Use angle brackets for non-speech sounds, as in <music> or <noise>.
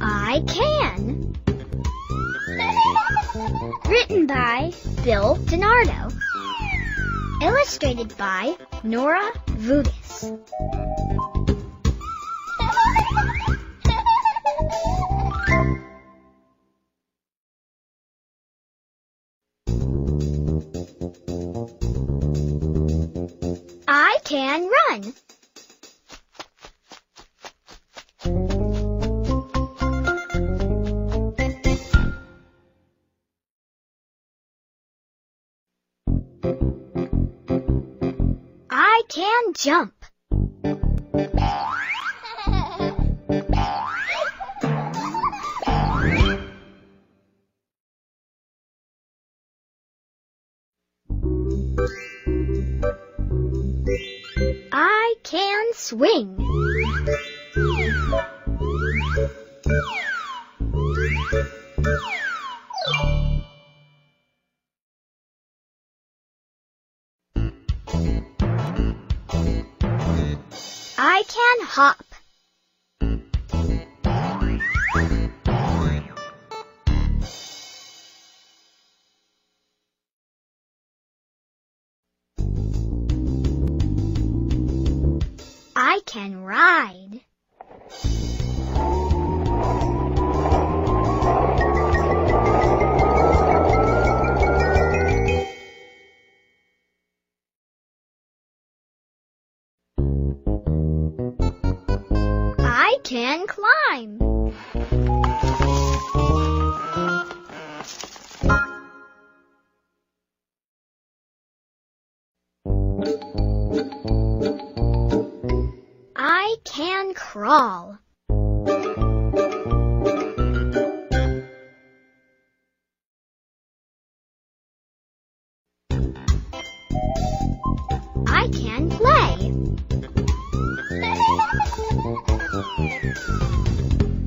I can. Written by Bill DiNardo. Illustrated by Nora Vudis. I can run. I can jump. I can swing. I can hop. I can ride. Can climb. I can crawl. I can play. <laughs> Thank you.